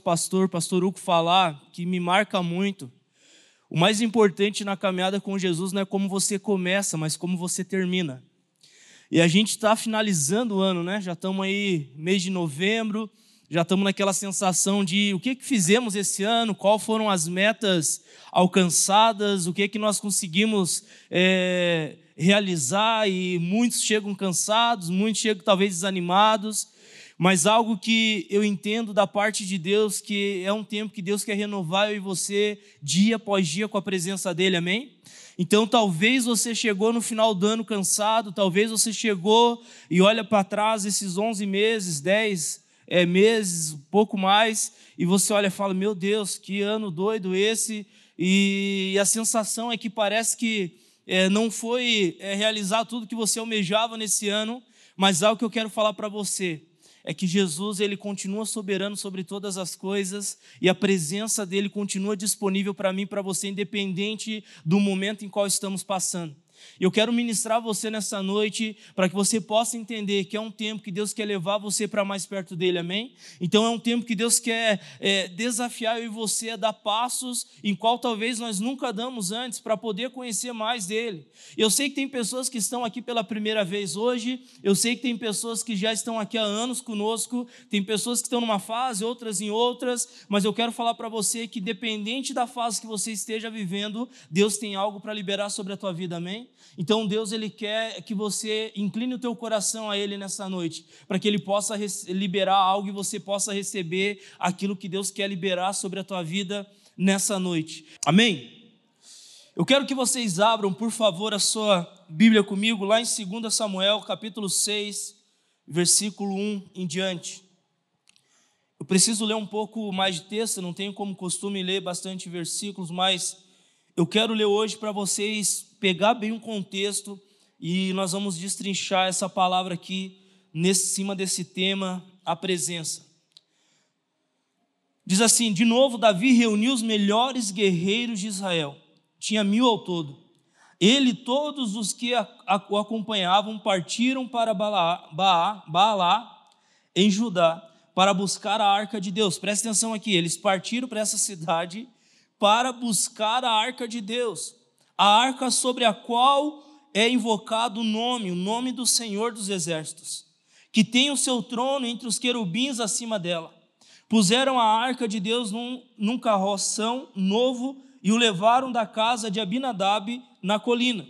pastor, pastor Hugo, falar que me marca muito. O mais importante na caminhada com Jesus não é como você começa, mas como você termina. E a gente está finalizando o ano, né? Já estamos aí mês de novembro, já estamos naquela sensação de o que, que fizemos esse ano, qual foram as metas alcançadas, o que que nós conseguimos é, realizar e muitos chegam cansados, muitos chegam talvez desanimados mas algo que eu entendo da parte de Deus, que é um tempo que Deus quer renovar eu e você dia após dia com a presença dEle, amém? Então talvez você chegou no final do ano cansado, talvez você chegou e olha para trás esses 11 meses, 10 é, meses, pouco mais, e você olha e fala: Meu Deus, que ano doido esse, e a sensação é que parece que é, não foi é, realizar tudo que você almejava nesse ano, mas algo que eu quero falar para você é que Jesus ele continua soberano sobre todas as coisas e a presença dele continua disponível para mim, para você, independente do momento em qual estamos passando. Eu quero ministrar você nessa noite para que você possa entender que é um tempo que Deus quer levar você para mais perto dele, amém? Então é um tempo que Deus quer é, desafiar eu e você a dar passos em qual talvez nós nunca damos antes para poder conhecer mais dele. Eu sei que tem pessoas que estão aqui pela primeira vez hoje, eu sei que tem pessoas que já estão aqui há anos conosco, tem pessoas que estão numa fase, outras em outras, mas eu quero falar para você que, dependente da fase que você esteja vivendo, Deus tem algo para liberar sobre a tua vida, amém? Então Deus ele quer que você incline o teu coração a ele nessa noite, para que ele possa liberar algo e você possa receber aquilo que Deus quer liberar sobre a tua vida nessa noite. Amém. Eu quero que vocês abram, por favor, a sua Bíblia comigo lá em 2 Samuel, capítulo 6, versículo 1 em diante. Eu preciso ler um pouco mais de texto, não tenho como costume ler bastante versículos, mas eu quero ler hoje para vocês pegar bem um contexto e nós vamos destrinchar essa palavra aqui nesse cima desse tema, a presença. Diz assim: de novo, Davi reuniu os melhores guerreiros de Israel, tinha mil ao todo. Ele e todos os que o acompanhavam partiram para Baalá, em Judá, para buscar a arca de Deus. Presta atenção aqui, eles partiram para essa cidade para buscar a arca de Deus, a arca sobre a qual é invocado o nome, o nome do Senhor dos Exércitos, que tem o seu trono entre os querubins acima dela. Puseram a arca de Deus num, num carroção novo e o levaram da casa de Abinadab na colina.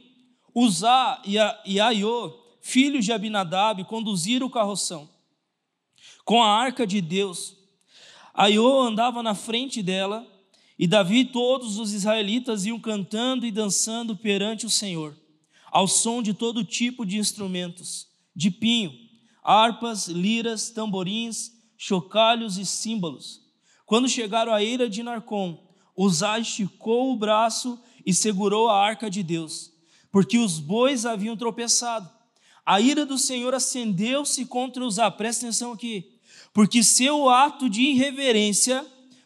Uzá e Aiô, filhos de Abinadab, conduziram o carroção com a arca de Deus. Aiô andava na frente dela e Davi e todos os israelitas iam cantando e dançando perante o Senhor, ao som de todo tipo de instrumentos, de pinho, harpas, liras, tamborins, chocalhos e símbolos. Quando chegaram à eira de Narcom, Uzá esticou o braço e segurou a arca de Deus, porque os bois haviam tropeçado. A ira do Senhor acendeu-se contra Uzá, presta atenção aqui, porque seu ato de irreverência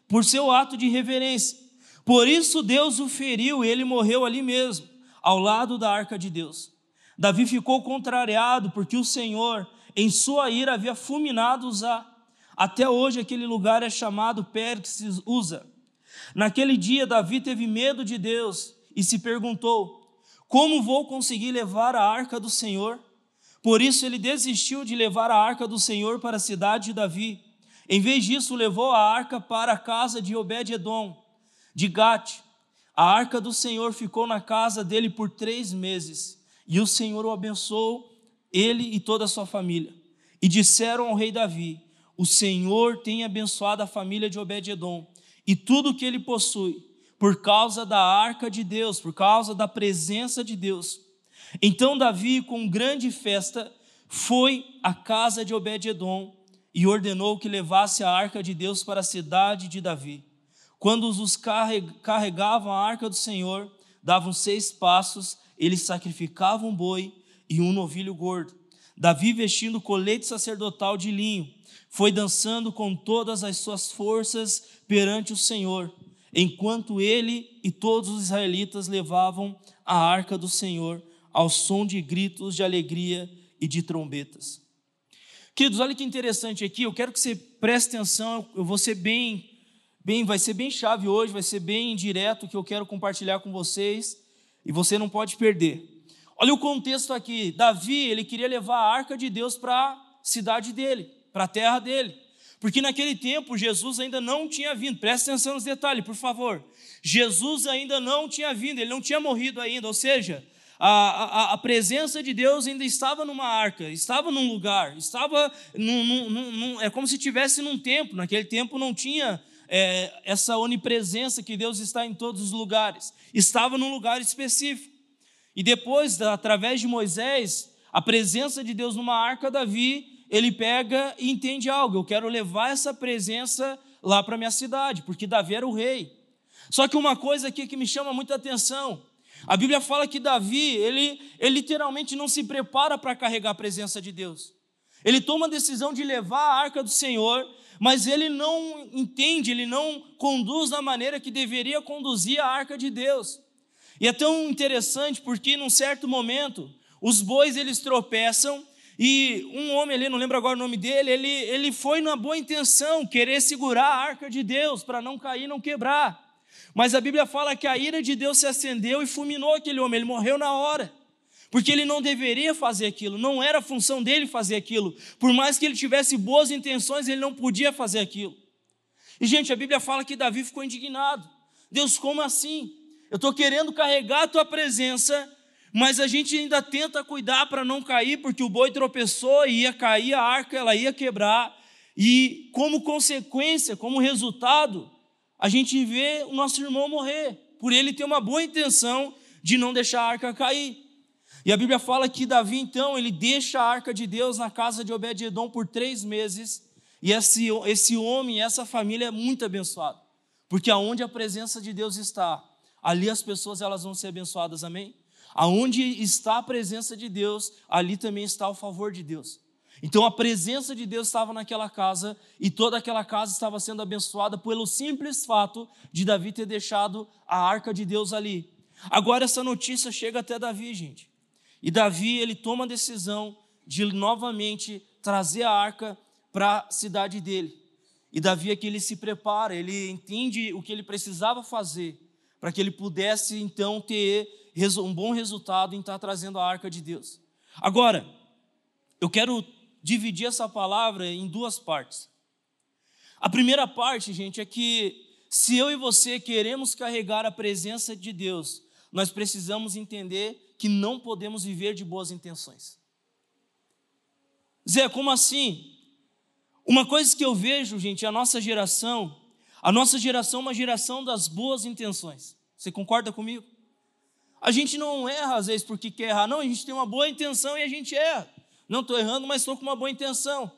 por seu ato de reverência. Por isso Deus o feriu e ele morreu ali mesmo, ao lado da arca de Deus. Davi ficou contrariado porque o Senhor, em sua ira, havia fulminado Uzá. Até hoje aquele lugar é chamado Périx Uza. Naquele dia Davi teve medo de Deus e se perguntou: Como vou conseguir levar a arca do Senhor? Por isso ele desistiu de levar a arca do Senhor para a cidade de Davi em vez disso, levou a arca para a casa de Obed-Edom, de Gate. A arca do Senhor ficou na casa dele por três meses, e o Senhor o abençoou, ele e toda a sua família. E disseram ao rei Davi: O Senhor tem abençoado a família de Obed-Edom e tudo o que ele possui, por causa da arca de Deus, por causa da presença de Deus. Então Davi, com grande festa, foi à casa de Obed-Edom e ordenou que levasse a arca de Deus para a cidade de Davi. Quando os carregavam a arca do Senhor, davam seis passos, eles sacrificavam um boi e um novilho gordo. Davi, vestindo colete sacerdotal de linho, foi dançando com todas as suas forças perante o Senhor, enquanto ele e todos os israelitas levavam a arca do Senhor ao som de gritos de alegria e de trombetas. Queridos, olha que interessante aqui, eu quero que você preste atenção, eu vou ser bem, bem, vai ser bem chave hoje, vai ser bem direto que eu quero compartilhar com vocês, e você não pode perder. Olha o contexto aqui. Davi, ele queria levar a arca de Deus para a cidade dele, para a terra dele. Porque naquele tempo Jesus ainda não tinha vindo. Presta atenção nos detalhes, por favor. Jesus ainda não tinha vindo, ele não tinha morrido ainda. Ou seja, a, a, a presença de Deus ainda estava numa arca, estava num lugar, estava num, num, num, é como se estivesse num templo. Naquele tempo não tinha é, essa onipresença que Deus está em todos os lugares. Estava num lugar específico. E depois, através de Moisés, a presença de Deus numa arca, Davi, ele pega e entende algo. Eu quero levar essa presença lá para minha cidade, porque Davi era o rei. Só que uma coisa aqui que me chama muita atenção, a Bíblia fala que Davi, ele, ele literalmente não se prepara para carregar a presença de Deus. Ele toma a decisão de levar a arca do Senhor, mas ele não entende, ele não conduz da maneira que deveria conduzir a arca de Deus. E é tão interessante porque num certo momento os bois eles tropeçam e um homem ali, não lembro agora o nome dele, ele, ele foi na boa intenção, querer segurar a arca de Deus para não cair, não quebrar. Mas a Bíblia fala que a ira de Deus se acendeu e fulminou aquele homem, ele morreu na hora. Porque ele não deveria fazer aquilo, não era função dele fazer aquilo. Por mais que ele tivesse boas intenções, ele não podia fazer aquilo. E, gente, a Bíblia fala que Davi ficou indignado. Deus, como assim? Eu estou querendo carregar a tua presença, mas a gente ainda tenta cuidar para não cair, porque o boi tropeçou e ia cair a arca, ela ia quebrar. E como consequência, como resultado, a gente vê o nosso irmão morrer, por ele ter uma boa intenção de não deixar a arca cair. E a Bíblia fala que Davi, então, ele deixa a arca de Deus na casa de Obed-Edom por três meses, e esse, esse homem, essa família é muito abençoado, porque aonde a presença de Deus está, ali as pessoas elas vão ser abençoadas, amém? Aonde está a presença de Deus, ali também está o favor de Deus. Então a presença de Deus estava naquela casa e toda aquela casa estava sendo abençoada pelo simples fato de Davi ter deixado a arca de Deus ali. Agora essa notícia chega até Davi, gente. E Davi, ele toma a decisão de novamente trazer a arca para a cidade dele. E Davi aqui ele se prepara, ele entende o que ele precisava fazer para que ele pudesse então ter um bom resultado em estar trazendo a arca de Deus. Agora, eu quero dividir essa palavra em duas partes. A primeira parte, gente, é que se eu e você queremos carregar a presença de Deus, nós precisamos entender que não podemos viver de boas intenções. Zé, como assim? Uma coisa que eu vejo, gente, a nossa geração, a nossa geração é uma geração das boas intenções. Você concorda comigo? A gente não erra às vezes porque quer errar, não, a gente tem uma boa intenção e a gente erra. Não estou errando, mas estou com uma boa intenção.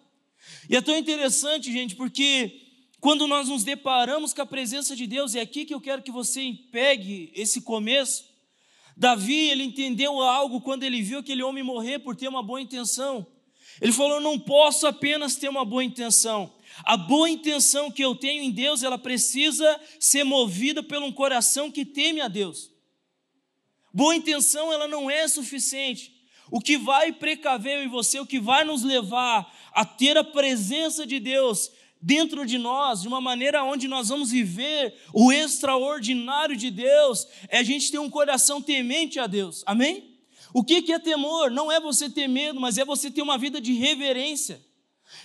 E é tão interessante, gente, porque quando nós nos deparamos com a presença de Deus, é aqui que eu quero que você pegue esse começo. Davi, ele entendeu algo quando ele viu aquele homem morrer por ter uma boa intenção. Ele falou: não posso apenas ter uma boa intenção, a boa intenção que eu tenho em Deus, ela precisa ser movida por um coração que teme a Deus. Boa intenção, ela não é suficiente. O que vai precaver eu e você, o que vai nos levar a ter a presença de Deus dentro de nós, de uma maneira onde nós vamos viver o extraordinário de Deus, é a gente ter um coração temente a Deus. Amém? O que é temor? Não é você ter medo, mas é você ter uma vida de reverência.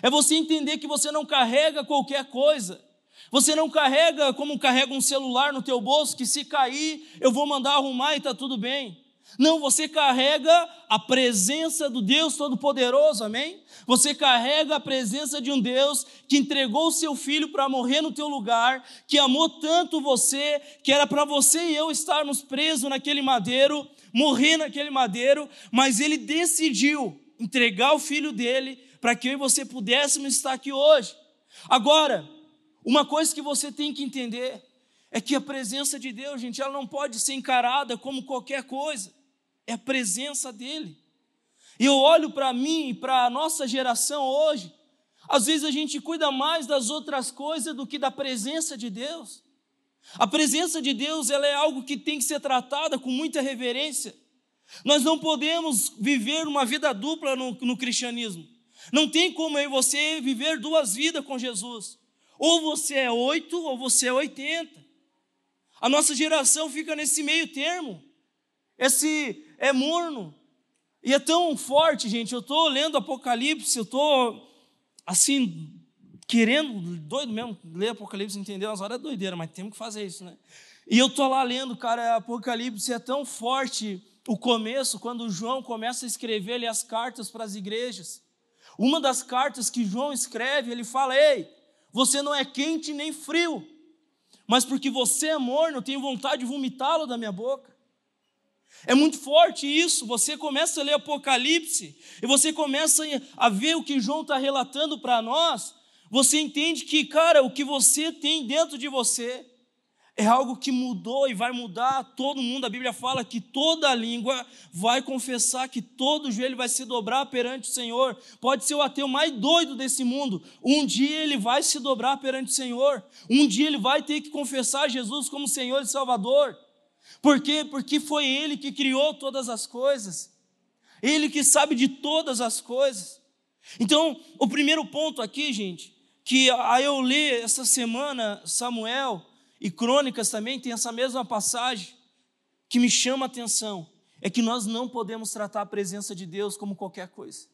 É você entender que você não carrega qualquer coisa. Você não carrega como carrega um celular no teu bolso que se cair, eu vou mandar arrumar e está tudo bem. Não, você carrega a presença do Deus Todo-Poderoso, amém? Você carrega a presença de um Deus que entregou o seu filho para morrer no teu lugar, que amou tanto você, que era para você e eu estarmos presos naquele madeiro, morrer naquele madeiro, mas ele decidiu entregar o filho dele para que eu e você pudéssemos estar aqui hoje. Agora, uma coisa que você tem que entender é que a presença de Deus, gente, ela não pode ser encarada como qualquer coisa. É a presença dele. E eu olho para mim e para a nossa geração hoje, às vezes a gente cuida mais das outras coisas do que da presença de Deus. A presença de Deus, ela é algo que tem que ser tratada com muita reverência. Nós não podemos viver uma vida dupla no, no cristianismo. Não tem como eu você viver duas vidas com Jesus. Ou você é oito ou você é oitenta. A nossa geração fica nesse meio termo. Esse é morno. E é tão forte, gente. Eu estou lendo Apocalipse, eu estou assim, querendo, doido mesmo, ler Apocalipse, entender umas horas é doideira, mas temos que fazer isso, né? E eu tô lá lendo, cara, Apocalipse é tão forte o começo, quando João começa a escrever ali as cartas para as igrejas. Uma das cartas que João escreve, ele fala: Ei, você não é quente nem frio, mas porque você é morno, eu tenho vontade de vomitá-lo da minha boca. É muito forte isso. Você começa a ler Apocalipse e você começa a ver o que João está relatando para nós. Você entende que, cara, o que você tem dentro de você é algo que mudou e vai mudar todo mundo. A Bíblia fala que toda língua vai confessar, que todo joelho vai se dobrar perante o Senhor. Pode ser o ateu mais doido desse mundo. Um dia ele vai se dobrar perante o Senhor. Um dia ele vai ter que confessar Jesus como Senhor e Salvador. Por quê? Porque foi Ele que criou todas as coisas. Ele que sabe de todas as coisas. Então, o primeiro ponto aqui, gente, que eu ler essa semana Samuel e Crônicas também tem essa mesma passagem que me chama a atenção, é que nós não podemos tratar a presença de Deus como qualquer coisa.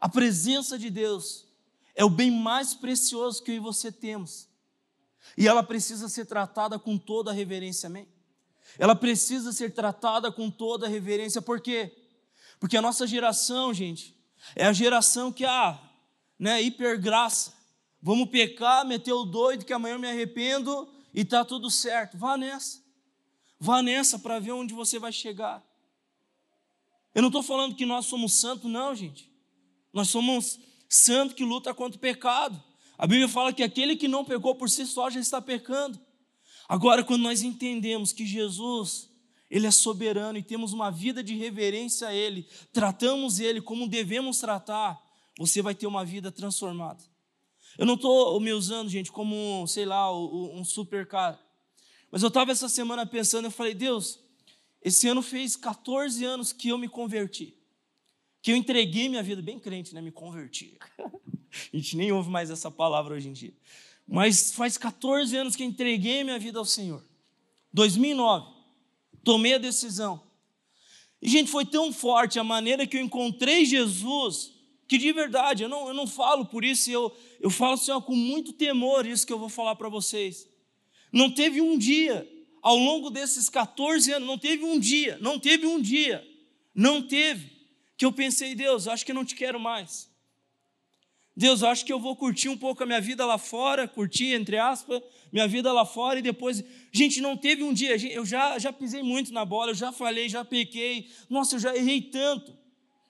A presença de Deus é o bem mais precioso que eu e você temos. E ela precisa ser tratada com toda a reverência, amém? Ela precisa ser tratada com toda a reverência, por quê? Porque a nossa geração, gente, é a geração que, ah, né, hipergraça. Vamos pecar, meter o doido que amanhã eu me arrependo e tá tudo certo. Vá nessa. Vá nessa para ver onde você vai chegar. Eu não estou falando que nós somos santos, não, gente. Nós somos santos que luta contra o pecado. A Bíblia fala que aquele que não pecou por si só já está pecando. Agora, quando nós entendemos que Jesus, Ele é soberano e temos uma vida de reverência a Ele, tratamos Ele como devemos tratar, você vai ter uma vida transformada. Eu não estou me usando, gente, como, sei lá, um super cara. Mas eu estava essa semana pensando, eu falei, Deus, esse ano fez 14 anos que eu me converti. Que eu entreguei minha vida, bem crente, né? Me converti. A gente nem ouve mais essa palavra hoje em dia. Mas faz 14 anos que entreguei minha vida ao Senhor. 2009, tomei a decisão. E, gente, foi tão forte a maneira que eu encontrei Jesus, que de verdade, eu não, eu não falo por isso, eu, eu falo, Senhor, com muito temor isso que eu vou falar para vocês. Não teve um dia, ao longo desses 14 anos, não teve um dia, não teve um dia, não teve, que eu pensei, Deus, acho que não te quero mais. Deus, eu acho que eu vou curtir um pouco a minha vida lá fora, curtir, entre aspas, minha vida lá fora e depois. Gente, não teve um dia, eu já, já pisei muito na bola, eu já falei, já pequei, nossa, eu já errei tanto.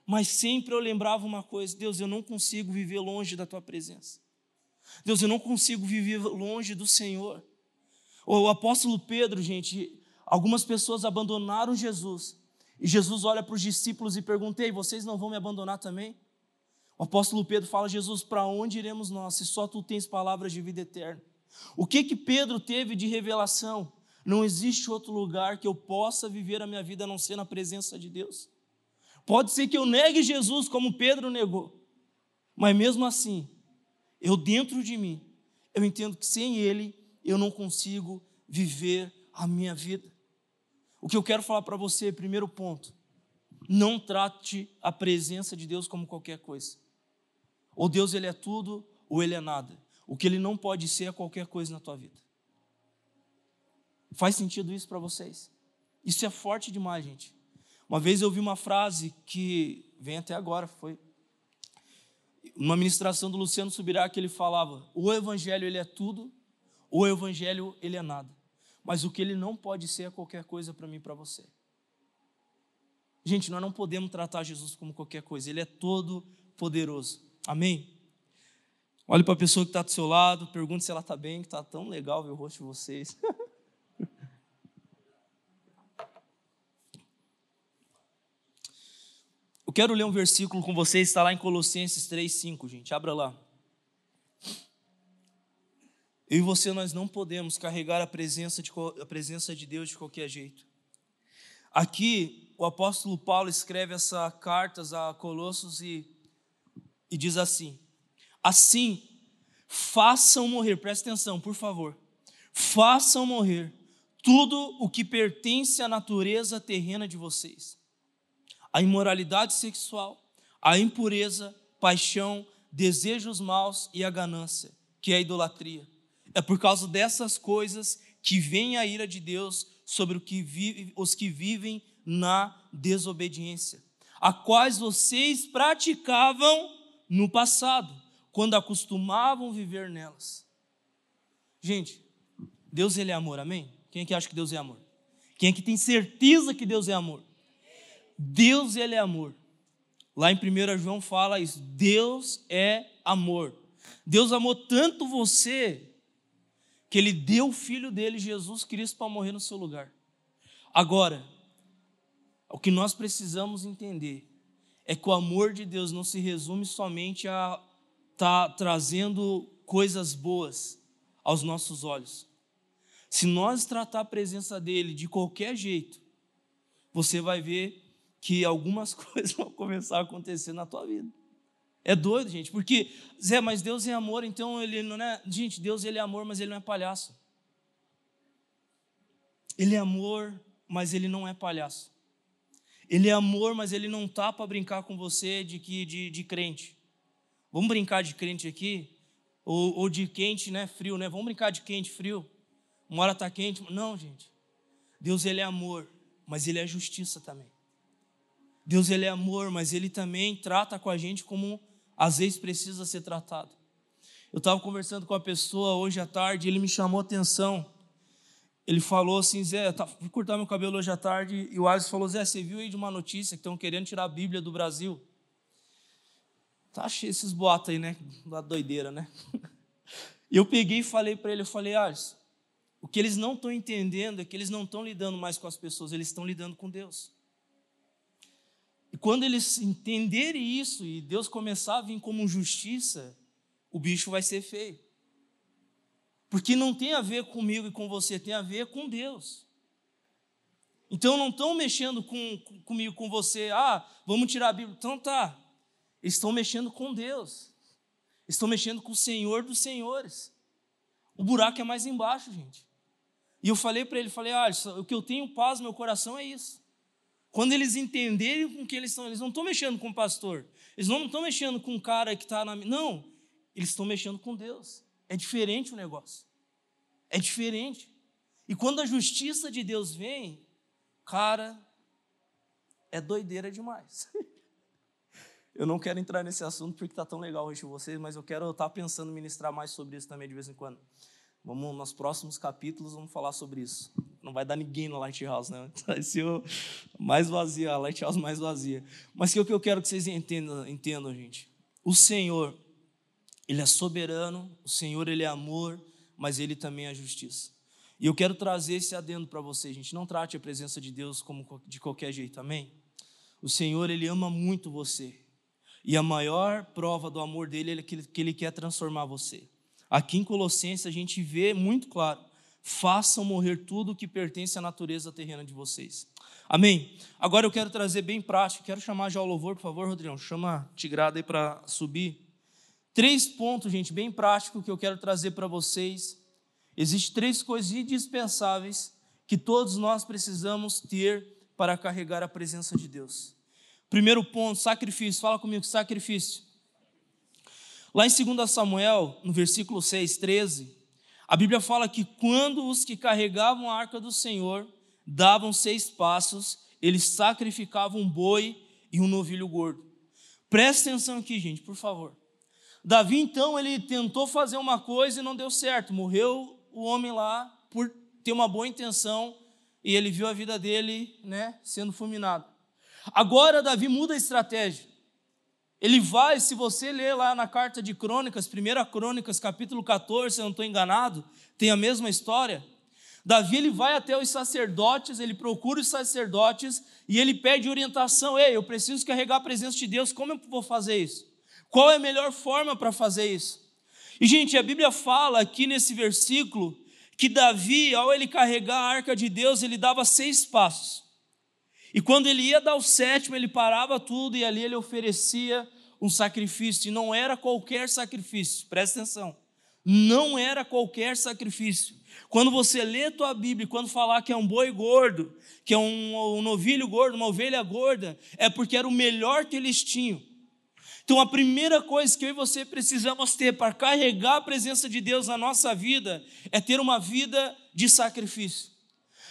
Mas sempre eu lembrava uma coisa: Deus, eu não consigo viver longe da tua presença. Deus, eu não consigo viver longe do Senhor. O apóstolo Pedro, gente, algumas pessoas abandonaram Jesus. E Jesus olha para os discípulos e pergunta: Ei, vocês não vão me abandonar também? O apóstolo Pedro fala: Jesus, para onde iremos nós se só tu tens palavras de vida eterna? O que que Pedro teve de revelação? Não existe outro lugar que eu possa viver a minha vida a não ser na presença de Deus. Pode ser que eu negue Jesus como Pedro negou, mas mesmo assim, eu dentro de mim, eu entendo que sem Ele eu não consigo viver a minha vida. O que eu quero falar para você, primeiro ponto, não trate a presença de Deus como qualquer coisa. Ou Deus ele é tudo, ou ele é nada. O que ele não pode ser é qualquer coisa na tua vida. Faz sentido isso para vocês? Isso é forte demais, gente. Uma vez eu ouvi uma frase que vem até agora, foi uma ministração do Luciano Subirá que ele falava: "O evangelho ele é tudo, o evangelho ele é nada. Mas o que ele não pode ser é qualquer coisa para mim e para você." Gente, nós não podemos tratar Jesus como qualquer coisa. Ele é todo poderoso. Amém? Olhe para a pessoa que está do seu lado, pergunte se ela está bem, que está tão legal ver o rosto de vocês. Eu quero ler um versículo com vocês, está lá em Colossenses 3,5, gente. Abra lá. Eu e você, nós não podemos carregar a presença, de, a presença de Deus de qualquer jeito. Aqui, o apóstolo Paulo escreve essa cartas a Colossos e e diz assim: Assim, façam morrer, presta atenção, por favor, façam morrer tudo o que pertence à natureza terrena de vocês: a imoralidade sexual, a impureza, paixão, desejos maus e a ganância, que é a idolatria. É por causa dessas coisas que vem a ira de Deus sobre os que vivem na desobediência, a quais vocês praticavam no passado, quando acostumavam viver nelas. Gente, Deus ele é amor, amém? Quem é que acha que Deus é amor? Quem é que tem certeza que Deus é amor? Deus ele é amor. Lá em 1 João fala isso, Deus é amor. Deus amou tanto você que ele deu o filho dele, Jesus Cristo, para morrer no seu lugar. Agora, o que nós precisamos entender é que o amor de Deus não se resume somente a estar tá trazendo coisas boas aos nossos olhos. Se nós tratar a presença dele de qualquer jeito, você vai ver que algumas coisas vão começar a acontecer na tua vida. É doido, gente, porque, Zé, mas Deus é amor, então ele não é. Gente, Deus ele é amor, mas ele não é palhaço. Ele é amor, mas ele não é palhaço. Ele é amor, mas ele não tá para brincar com você de que de, de crente. Vamos brincar de crente aqui? Ou, ou, de quente, né? Frio, né? Vamos brincar de quente, frio. Uma hora tá quente. Não, gente. Deus ele é amor, mas ele é justiça também. Deus ele é amor, mas ele também trata com a gente como às vezes precisa ser tratado. Eu estava conversando com uma pessoa hoje à tarde, ele me chamou a atenção. Ele falou assim, Zé, tá, fui cortar meu cabelo hoje à tarde, e o Alisson falou, Zé, você viu aí de uma notícia que estão querendo tirar a Bíblia do Brasil? Tá cheio esses boatos aí, né? Da doideira, né? E eu peguei e falei para ele, eu falei, Alisson, o que eles não estão entendendo é que eles não estão lidando mais com as pessoas, eles estão lidando com Deus. E quando eles entenderem isso e Deus começar a vir como justiça, o bicho vai ser feio. Porque não tem a ver comigo e com você, tem a ver com Deus. Então não estão mexendo com, com, comigo, com você, ah, vamos tirar a Bíblia. Então tá. Eles estão mexendo com Deus. Estão mexendo com o Senhor dos Senhores. O buraco é mais embaixo, gente. E eu falei para ele, falei, ah, o que eu tenho paz no meu coração é isso. Quando eles entenderem com que eles estão, eles não estão mexendo com o pastor, eles não estão mexendo com o cara que está na. Não, eles estão mexendo com Deus. É diferente o negócio. É diferente. E quando a justiça de Deus vem, cara, é doideira demais. Eu não quero entrar nesse assunto porque está tão legal hoje com vocês, mas eu quero estar tá pensando em ministrar mais sobre isso também de vez em quando. Vamos, nos próximos capítulos, vamos falar sobre isso. Não vai dar ninguém no Lighthouse, né? Vai ser o mais vazia, a Lighthouse mais vazia. Mas que é o que eu quero que vocês entendam, entendam, gente. O Senhor, Ele é soberano, o Senhor, Ele é amor, mas Ele também é justiça. E eu quero trazer esse adendo para vocês, gente. Não trate a presença de Deus como de qualquer jeito, amém? O Senhor, Ele ama muito você. E a maior prova do amor dele é que Ele quer transformar você. Aqui em Colossenses a gente vê muito claro: façam morrer tudo que pertence à natureza terrena de vocês. Amém? Agora eu quero trazer bem prático, quero chamar já o louvor, por favor, Rodrigão, chama a Tigrada aí para subir. Três pontos, gente, bem prático que eu quero trazer para vocês. Existem três coisas indispensáveis que todos nós precisamos ter para carregar a presença de Deus. Primeiro ponto, sacrifício. Fala comigo, sacrifício. Lá em 2 Samuel, no versículo 6, 13, a Bíblia fala que quando os que carregavam a arca do Senhor davam seis passos, eles sacrificavam um boi e um novilho gordo. Presta atenção aqui, gente, por favor. Davi, então, ele tentou fazer uma coisa e não deu certo. Morreu o homem lá por ter uma boa intenção e ele viu a vida dele né, sendo fulminado. Agora, Davi muda a estratégia. Ele vai, se você ler lá na carta de Crônicas, 1 Crônicas, capítulo 14, se eu não estou enganado, tem a mesma história. Davi ele vai até os sacerdotes, ele procura os sacerdotes e ele pede orientação. Ei, eu preciso carregar a presença de Deus, como eu vou fazer isso? Qual é a melhor forma para fazer isso? E, gente, a Bíblia fala aqui nesse versículo que Davi, ao ele carregar a arca de Deus, ele dava seis passos. E quando ele ia dar o sétimo, ele parava tudo e ali ele oferecia um sacrifício, e não era qualquer sacrifício, presta atenção, não era qualquer sacrifício. Quando você lê a tua Bíblia, quando falar que é um boi gordo, que é um, um novilho gordo, uma ovelha gorda, é porque era o melhor que eles tinham. Então, a primeira coisa que eu e você precisamos ter para carregar a presença de Deus na nossa vida é ter uma vida de sacrifício.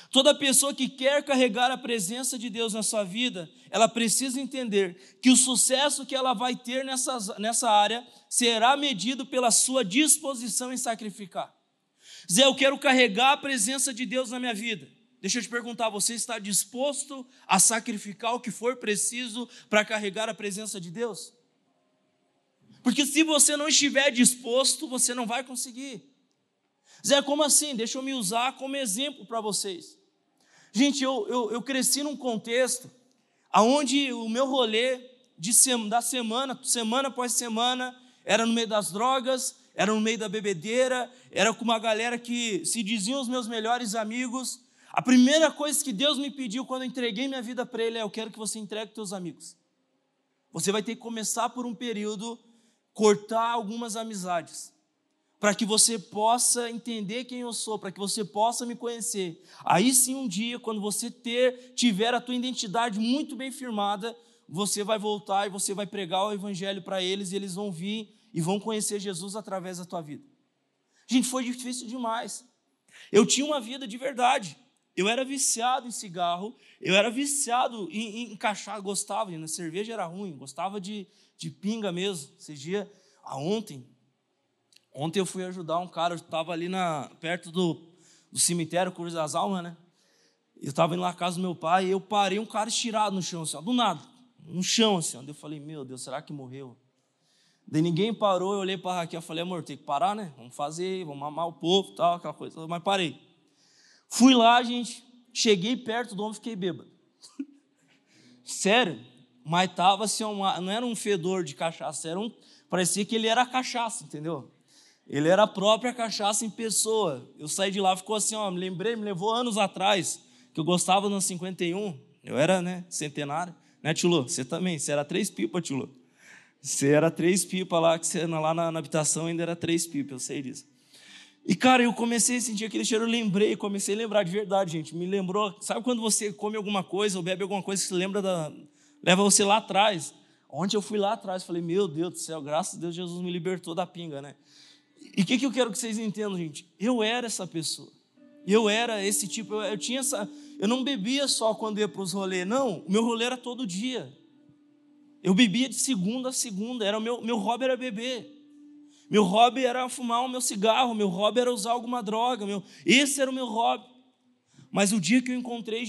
Toda pessoa que quer carregar a presença de Deus na sua vida, ela precisa entender que o sucesso que ela vai ter nessa, nessa área será medido pela sua disposição em sacrificar. Zé, eu quero carregar a presença de Deus na minha vida. Deixa eu te perguntar, você está disposto a sacrificar o que for preciso para carregar a presença de Deus? Porque se você não estiver disposto, você não vai conseguir. Zé, como assim? Deixa eu me usar como exemplo para vocês. Gente, eu, eu, eu, cresci num contexto onde o meu rolê de, da semana, semana após semana, era no meio das drogas, era no meio da bebedeira, era com uma galera que se diziam os meus melhores amigos. A primeira coisa que Deus me pediu quando eu entreguei minha vida para Ele é: Eu quero que você entregue teus amigos. Você vai ter que começar por um período cortar algumas amizades, para que você possa entender quem eu sou, para que você possa me conhecer. Aí sim, um dia, quando você ter, tiver a tua identidade muito bem firmada, você vai voltar e você vai pregar o evangelho para eles e eles vão vir e vão conhecer Jesus através da tua vida. Gente, foi difícil demais. Eu tinha uma vida de verdade. Eu era viciado em cigarro, eu era viciado em, em cachaça, gostava, na cerveja era ruim, gostava de, de pinga mesmo. Esse dia, ah, ontem, ontem eu fui ajudar um cara, eu estava ali na, perto do, do cemitério Cruz das Almas, né? Eu estava indo lá na casa do meu pai e eu parei um cara estirado no chão, assim, ó, do nada, no chão, assim. Ó. Eu falei, meu Deus, será que morreu? Daí ninguém parou, eu olhei para a Raquel e falei, amor, tem que parar, né? Vamos fazer, vamos amar o povo tal, aquela coisa. Mas parei. Fui lá, gente, cheguei perto do homem e fiquei bêbado. Sério, mas tava assim, uma, não era um fedor de cachaça, era um, parecia que ele era cachaça, entendeu? Ele era a própria cachaça em pessoa. Eu saí de lá, ficou assim, ó, me lembrei, me levou anos atrás, que eu gostava no 51, eu era, né, centenário, né, Tilo? Você também, você era três pipas, Tilo. Você era três pipas lá, que você, lá na, na habitação ainda era três pipas, eu sei disso. E, cara, eu comecei a sentir aquele cheiro, eu lembrei, comecei a lembrar de verdade, gente. Me lembrou, sabe quando você come alguma coisa ou bebe alguma coisa que você lembra da. Leva você lá atrás? Ontem eu fui lá atrás, falei, meu Deus do céu, graças a Deus Jesus me libertou da pinga, né? E o que, que eu quero que vocês entendam, gente? Eu era essa pessoa. Eu era esse tipo, eu, eu tinha essa. Eu não bebia só quando ia para os rolês, não. O meu rolê era todo dia. Eu bebia de segunda a segunda, era meu, meu hobby era beber. Meu hobby era fumar o meu cigarro, meu hobby era usar alguma droga, meu, esse era o meu hobby. Mas o dia que eu encontrei